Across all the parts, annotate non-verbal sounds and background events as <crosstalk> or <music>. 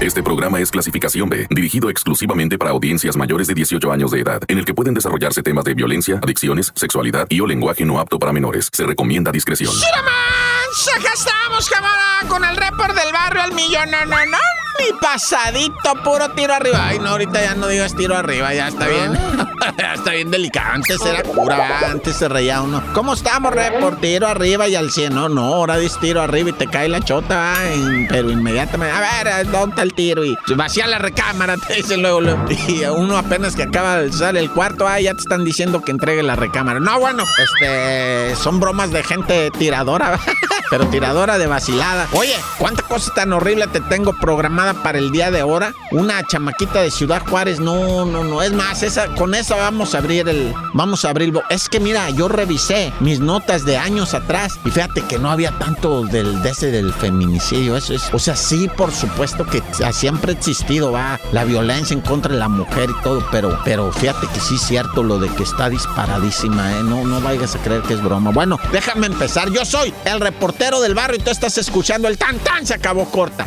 Este programa es clasificación B, dirigido exclusivamente para audiencias mayores de 18 años de edad, en el que pueden desarrollarse temas de violencia, adicciones, sexualidad y o lenguaje no apto para menores. Se recomienda discreción. ¡Shiraman! Acá estamos, camarada, con el report del barrio al millón. No, no, no. Mi pasadito, puro tiro arriba. Ay, no, ahorita ya no digas tiro arriba, ya está bien. <laughs> está bien delicado. Antes era cura, antes se reía uno. ¿Cómo estamos, report? Tiro arriba y al 100. No, no, ahora dices tiro arriba y te cae la chota, pero inmediatamente. A ver, ¿dónde está el tiro? Y vacía la recámara, <laughs> te dicen luego, luego. Y uno apenas que acaba de usar el cuarto, ah, ya te están diciendo que entregue la recámara. No, bueno, este. Son bromas de gente tiradora, <laughs> pero tiradora de vacilada. Oye, ¿cuánta cosa tan horrible te tengo programada para el día de ahora? Una chamaquita de Ciudad Juárez, no, no, no. Es más, esa, con esa vamos a abrir el. Vamos a abrir. Es que mira, yo revisé mis notas de años atrás y fíjate que no había tanto del, de ese del feminicidio. Eso es. O sea, sí, por supuesto que siempre ha existido, va, la violencia en contra de la mujer y todo, pero, pero fíjate que sí es cierto lo de que está disparadísima, ¿eh? No, no vayas a creer que es broma. Bueno, déjame empezar. Yo soy el reportero del barrio y tú estás escuchando el tan tan, se acabó corta.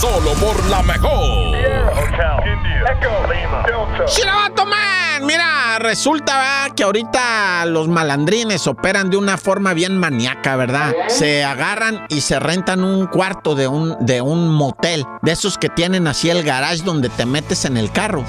Solo por la mejor. Shirabato Man, mira, resulta ¿verdad? que ahorita los malandrines operan de una forma bien maníaca, ¿verdad? Se agarran y se rentan un cuarto de un, de un motel, de esos que tienen así el garage donde te metes en el carro.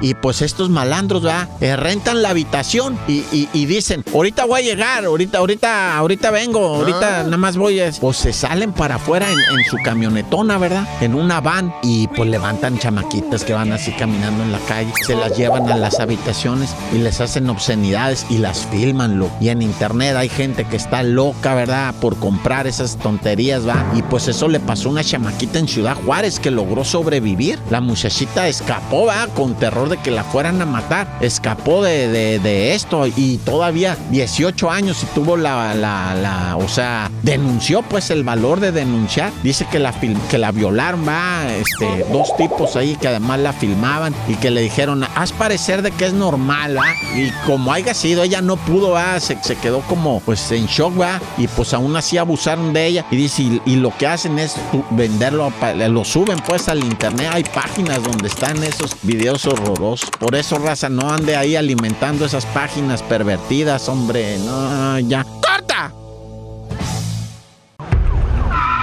Y pues estos malandros, ¿verdad? Eh, rentan la habitación y, y- y dicen, ahorita voy a llegar, ahorita, ahorita, ahorita vengo, ahorita nada más voy a... Pues se salen para afuera en, en su camionetona, ¿verdad? En una van y pues levantan chamaquitas que van así caminando en la calle, se las llevan a las habitaciones y les hacen obscenidades y las filman, lo. Y en internet hay gente que está loca, ¿verdad? Por comprar esas tonterías, ¿va? Y pues eso le pasó a una chamaquita en Ciudad Juárez que logró sobrevivir. La muchachita escapó, ¿va? Con terror de que la fueran a matar. Escapó de, de- de esto y todavía 18 años y tuvo la, la, la- o sea, denunció pues el valor de denunciar. Dice que la, que la violaron, va, este, dos tipos ahí que además la filmaban y que le dijeron, haz parecer de que es normal. Y como haya sido, ella no pudo, va, se, se quedó como pues en shock, va. Y pues aún así abusaron de ella. Y dice, y, y lo que hacen es venderlo, lo suben pues al internet. Hay páginas donde están esos videos horrorosos. Por eso, raza, no ande ahí alimentando esas páginas pervertidas, hombre. No, ya.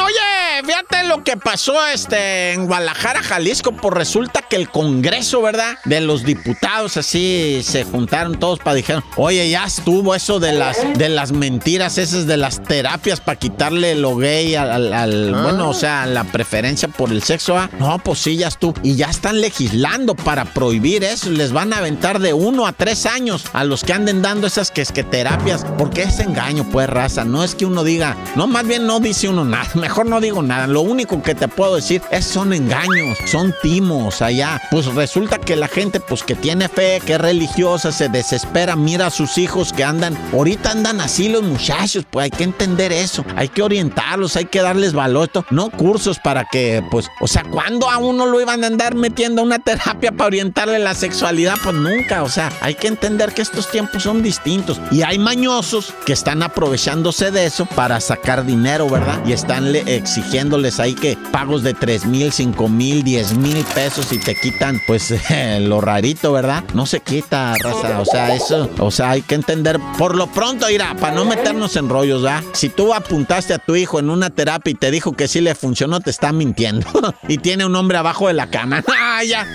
Oye, fíjate lo que pasó este, en Guadalajara, Jalisco. Pues resulta que el Congreso, ¿verdad? De los diputados así se juntaron todos para dijeron, oye, ya estuvo eso de las, de las mentiras, esas de las terapias para quitarle lo gay al, al- al- bueno, o sea, la preferencia por el sexo. ¿ah? No, pues sí, ya estuvo. Y ya están legislando para prohibir eso. Les van a aventar de uno a tres años a los que anden dando esas que es que terapias. Porque es engaño, pues, raza. No es que uno diga, no, más bien no dice uno nada. Mejor no digo nada. Lo único que te puedo decir es son engaños, son timos allá. Pues resulta que la gente, pues que tiene fe, que es religiosa, se desespera, mira a sus hijos que andan, ahorita andan así los muchachos, pues hay que entender eso, hay que orientarlos, hay que darles valor, no cursos para que, pues, o sea, ¿cuándo a uno lo iban a andar metiendo a una terapia para orientarle la sexualidad? Pues nunca, o sea, hay que entender que estos tiempos son distintos y hay mañosos que están aprovechándose de eso para sacar dinero, ¿verdad? Y están le- exigiéndoles ahí que pagos de 3 mil, 5 mil, 10 mil pesos y te quitan, pues, <laughs> lo rarito, ¿verdad? No se quita, raza. O sea, eso, o sea, hay que entender. Por lo pronto, irá, para no meternos en rollos, ¿verdad? Si tú apuntaste a tu hijo en una terapia y te dijo que sí le funcionó, te está mintiendo. <laughs> y tiene un hombre abajo de la cama. <laughs> ¡Ah, ya!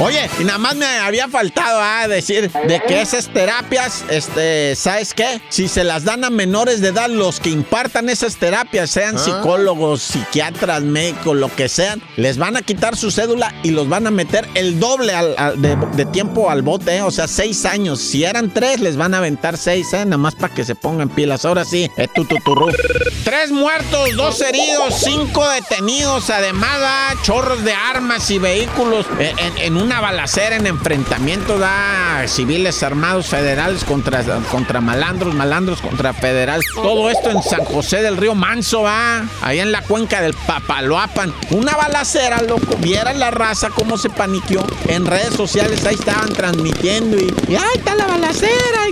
Oye, y nada más me había faltado a decir de que esas terapias, este, ¿sabes qué? Si se las dan a menores de edad, los que impartan esas terapias, sean psicólogos, psiquiatras, médicos, lo que sean, les van a quitar su cédula y los van a meter el doble al- al- de, de tiempo al bote, ¿eh? o sea, seis años. Si eran tres, les van a aventar seis, ¿eh? Nada más para que se pongan pilas. Ahora sí, eh, tu. Tres muertos, dos heridos, cinco detenidos, además, ah, chorros de armas y vehículos eh, en, en un Una balacera en enfrentamiento da civiles armados federales contra, contra malandros, malandros contra federales. Todo esto en San José del Río Manso, va. Ahí en la cuenca del Papaloapan. Una balacera, loco. Vieran la raza cómo se paniqueó. En redes sociales ahí estaban transmitiendo y, y ahí está la balacera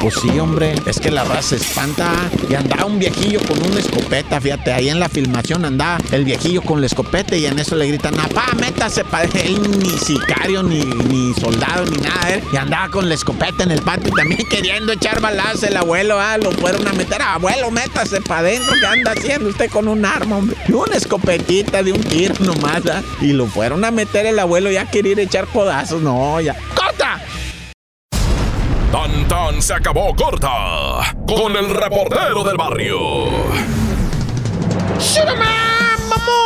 Pues sí, hombre. Es que la raza se espanta. Y andaba un viejillo con una escopeta, fíjate. Ahí en la filmación andaba el viejillo con la escopeta y en eso le gritan, apá, métase para <laughs> él ni sicario, ni, ni soldado, ni nada. ¿eh? Y andaba con la escopeta en el patio también <laughs> queriendo echar balazos el abuelo. Ah, lo fueron a meter. Abuelo, métase para adentro. ¿Qué anda haciendo usted con un arma, hombre? Y una escopetita de un tiro nomás. ¿ah? Y lo fueron a meter el abuelo ya quería echar codazos. No, ya. ¡Corta! Se acabó corta con el reportero del barrio.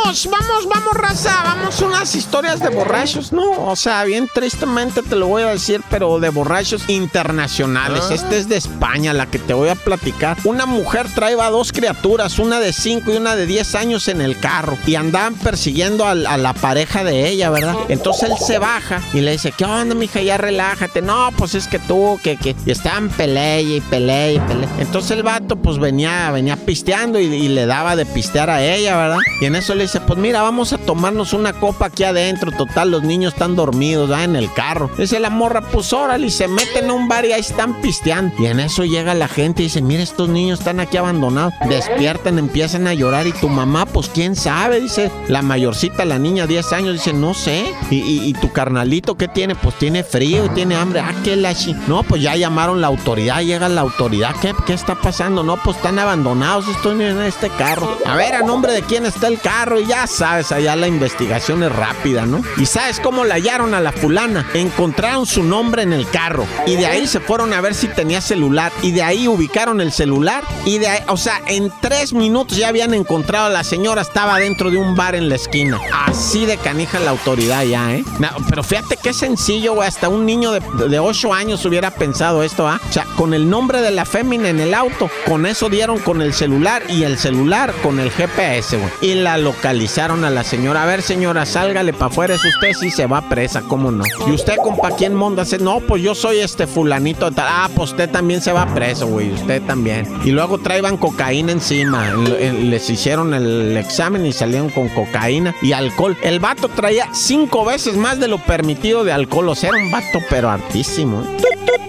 Vamos, vamos, vamos, raza. Vamos unas historias de borrachos, ¿no? O sea, bien tristemente te lo voy a decir, pero de borrachos internacionales. Ah. Este es de España, la que te voy a platicar. Una mujer traía dos criaturas, una de 5 y una de 10 años en el carro. Y andaban persiguiendo a, la pareja de ella, ¿verdad? Entonces él se baja y le dice, ¿qué onda, mija? Ya relájate. No, pues es que tú, que, que... Y estaban pelea y pelea y pelea. Entonces el vato, pues venía, venía pisteando y, y le daba de pistear a ella, ¿verdad? Y en eso le dice, pues mira, vamos a tomarnos una copa aquí adentro. Total, los niños están dormidos, ¿verdad? En el carro. Dice la morra, pues órale, y se meten a un bar y ahí están pisteando. Y en eso llega la gente y dice, mira, estos niños están aquí abandonados. Despiertan, empiezan a llorar y tu mamá, pues quién sabe, dice la mayorcita, la niña, 10 años, dice, no sé. Y, y- tu carnalito, ¿qué tiene? Pues tiene frío y tiene hambre. Ah, qué la No, pues ya llamaron la autoridad, llega la autoridad. ¿Qué, qué está pasando? No, pues están abandonados niños en este carro. A ver, a nombre de quién está el carro. Ya sabes, allá la investigación es rápida, ¿no? Y sabes cómo la hallaron a la fulana. Encontraron su nombre en el carro. Y de ahí se fueron a ver si tenía celular. Y de ahí ubicaron el celular. Y de ahí, o sea, en tres minutos ya habían encontrado a la señora. Estaba dentro de un bar en la esquina. Así de canija la autoridad ya, ¿eh? Pero fíjate qué sencillo, güey. Hasta un niño de, de 8 años hubiera pensado esto, ¿ah? O sea, con el nombre de la fémina en el auto. Con eso dieron con el celular. Y el celular con el GPS, güey. Y la localizaron a la señora. A ver, señora, sálgale para afuera. Es usted sí se va presa, ¿cómo no? ¿Y usted, compa, quién monda? No, pues yo soy este fulanito. de tal. Ah, pues usted también se va preso, güey. Usted también. Y luego traían cocaína encima. En- en- Les hicieron el examen y salieron con cocaína y alcohol. El vato traía cinco veces más de lo permitido de alcohol. O sea, era un vato, pero hartísimo. ¿eh?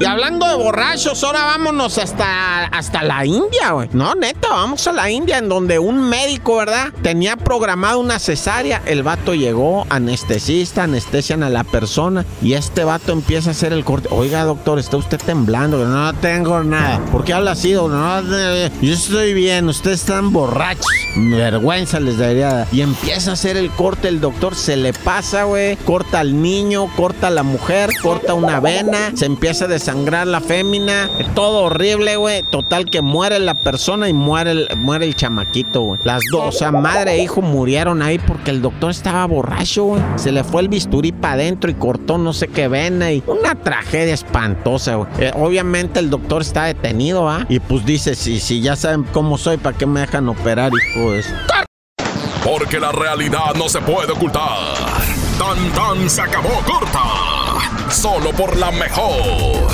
Y hablando de borrachos, ahora vámonos hasta, hasta la India, güey. No, neta, vamos a la India, en donde un médico, ¿verdad? Tenía programado una cesárea. El vato llegó, anestesista, anestesian a la persona. Y este vato empieza a hacer el corte. Oiga, doctor, está usted temblando. No tengo nada. ¿Por qué habla así? No, yo estoy bien, ustedes están borrachos. Vergüenza les dar. Y empieza a hacer el corte. El doctor se le pasa, güey. Corta al niño, corta a la mujer, corta una vena. Se empieza a desangrar la fémina. Todo horrible, güey. Total que muere la persona y muere el, muere el chamaquito, güey. Las dos, o sea, madre e hijo murieron ahí porque el doctor estaba borracho, güey. Se le fue el bisturí para adentro y cortó no sé qué vena y una tragedia espantosa, güey. Eh, obviamente el doctor está detenido, ¿ah? Y pues dice, si, si ya saben cómo soy, ¿para qué me dejan operar, hijo de? Porque la realidad no se puede ocultar. Tan tan se acabó corta. Solo por la mejor.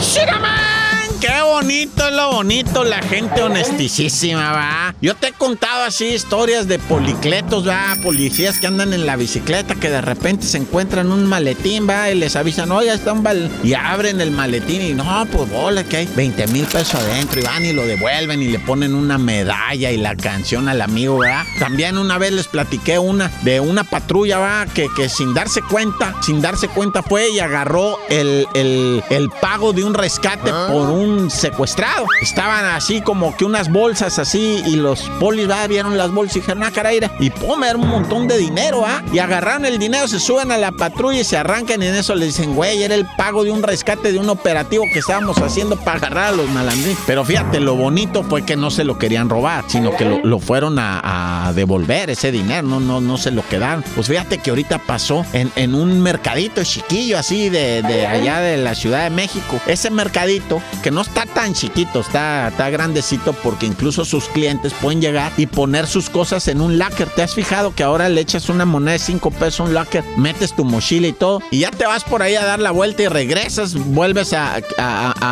¡Shiraman! Qué bonito es lo bonito, la gente honestísima, va. Yo te he contado así historias de policletos, va, policías que andan en la bicicleta que de repente se encuentran un maletín, va, y les avisan, oye, está un bal... Y abren el maletín y no, pues bola, que hay 20 mil pesos adentro, y van y lo devuelven y le ponen una medalla y la canción al amigo, ¿verdad? También una vez les platiqué una de una patrulla, va, que, que sin darse cuenta, sin darse cuenta fue y agarró el, el, el pago de un rescate por un secuestrado. Estaban así como que unas bolsas así y los polis va, vieron las bolsas y dijeron, ah, caray, era". y pum, era un montón de dinero, ¿ah? Y agarraron el dinero, se suben a la patrulla y se arrancan y en eso le dicen, güey, era el pago de un rescate de un operativo que estábamos haciendo para agarrar a los malandrines. Pero fíjate, lo bonito fue que no se lo querían robar, sino que lo, lo fueron a, a devolver ese dinero, no, no, no se lo quedaron. Pues fíjate que ahorita pasó en, en un mercadito chiquillo así de, de allá de la Ciudad de México. Ese mercadito, que no está tan chiquito, está, está grandecito porque incluso sus clientes pueden llegar y poner sus cosas en un locker. ¿Te has fijado que ahora le echas una moneda de 5 pesos a un locker, metes tu mochila y todo, y ya te vas por ahí a dar la vuelta y regresas, vuelves a,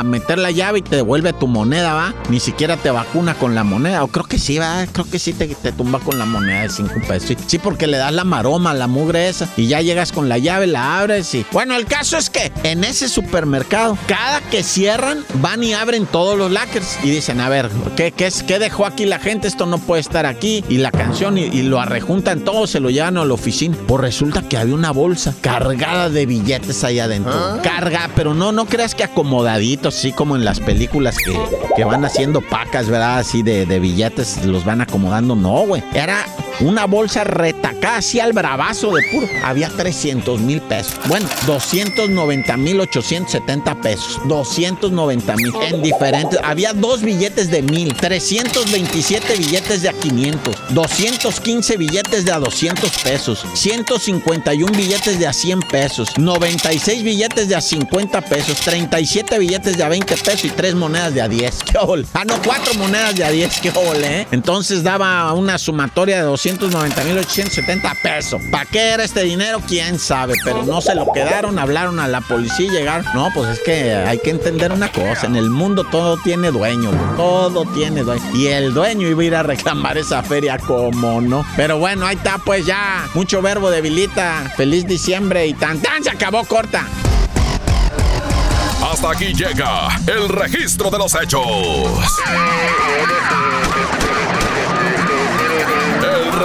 meter la llave y te devuelve tu moneda, ¿va? Ni siquiera te vacuna con la moneda. O creo que sí, va, creo que sí te, te tumba con la moneda de 5 pesos. Sí, porque le das la maroma, la mugre esa, y ya llegas con la llave, la abres y. Bueno, el caso es que en ese supermercado, cada que cierran, van y abren todos los lockers y dicen, a ver, ¿qué, qué, es, qué dejó aquí la gente? Esto no puede estar aquí. Y la canción y, y lo arrejuntan todo, se lo llevan a la oficina. Pues resulta que había una bolsa cargada de billetes ahí adentro. ¿Ah? Carga, pero no, no creas que acomodaditos, así como en las películas que, que van haciendo pacas, ¿verdad? Así de, de billetes, los van acomodando. No, güey. Era una bolsa retacada así al bravazo de puro. Había 300 mil pesos. Bueno, 290 mil 870 pesos. 290 mil en diferentes. Había dos billetes de mil, 327 billetes de a 500, 215 billetes de a 200 pesos, 151 billetes de a 100 pesos, 96 billetes de a 50 pesos, 37 billetes de a 20 pesos y 3 monedas de a 10. <laughs> ¡Qué ole! Ah, no, 4 monedas de a 10. ¡Qué ole, eh! Entonces daba una sumatoria de 200 290.870 pesos. ¿Para qué era este dinero? ¿Quién sabe? Pero no se lo quedaron, hablaron a la policía y llegaron. No, pues es que hay que entender una cosa. En el mundo todo tiene dueño. Todo tiene dueño. Y el dueño iba a ir a reclamar esa feria, como no. Pero bueno, ahí está pues ya. Mucho verbo debilita. Feliz diciembre y tan tan se acabó corta. Hasta aquí llega el registro de los hechos.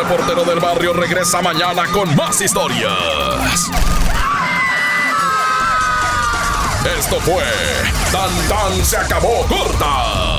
Reportero del barrio regresa mañana con más historias. Esto fue Tan Tan se acabó corta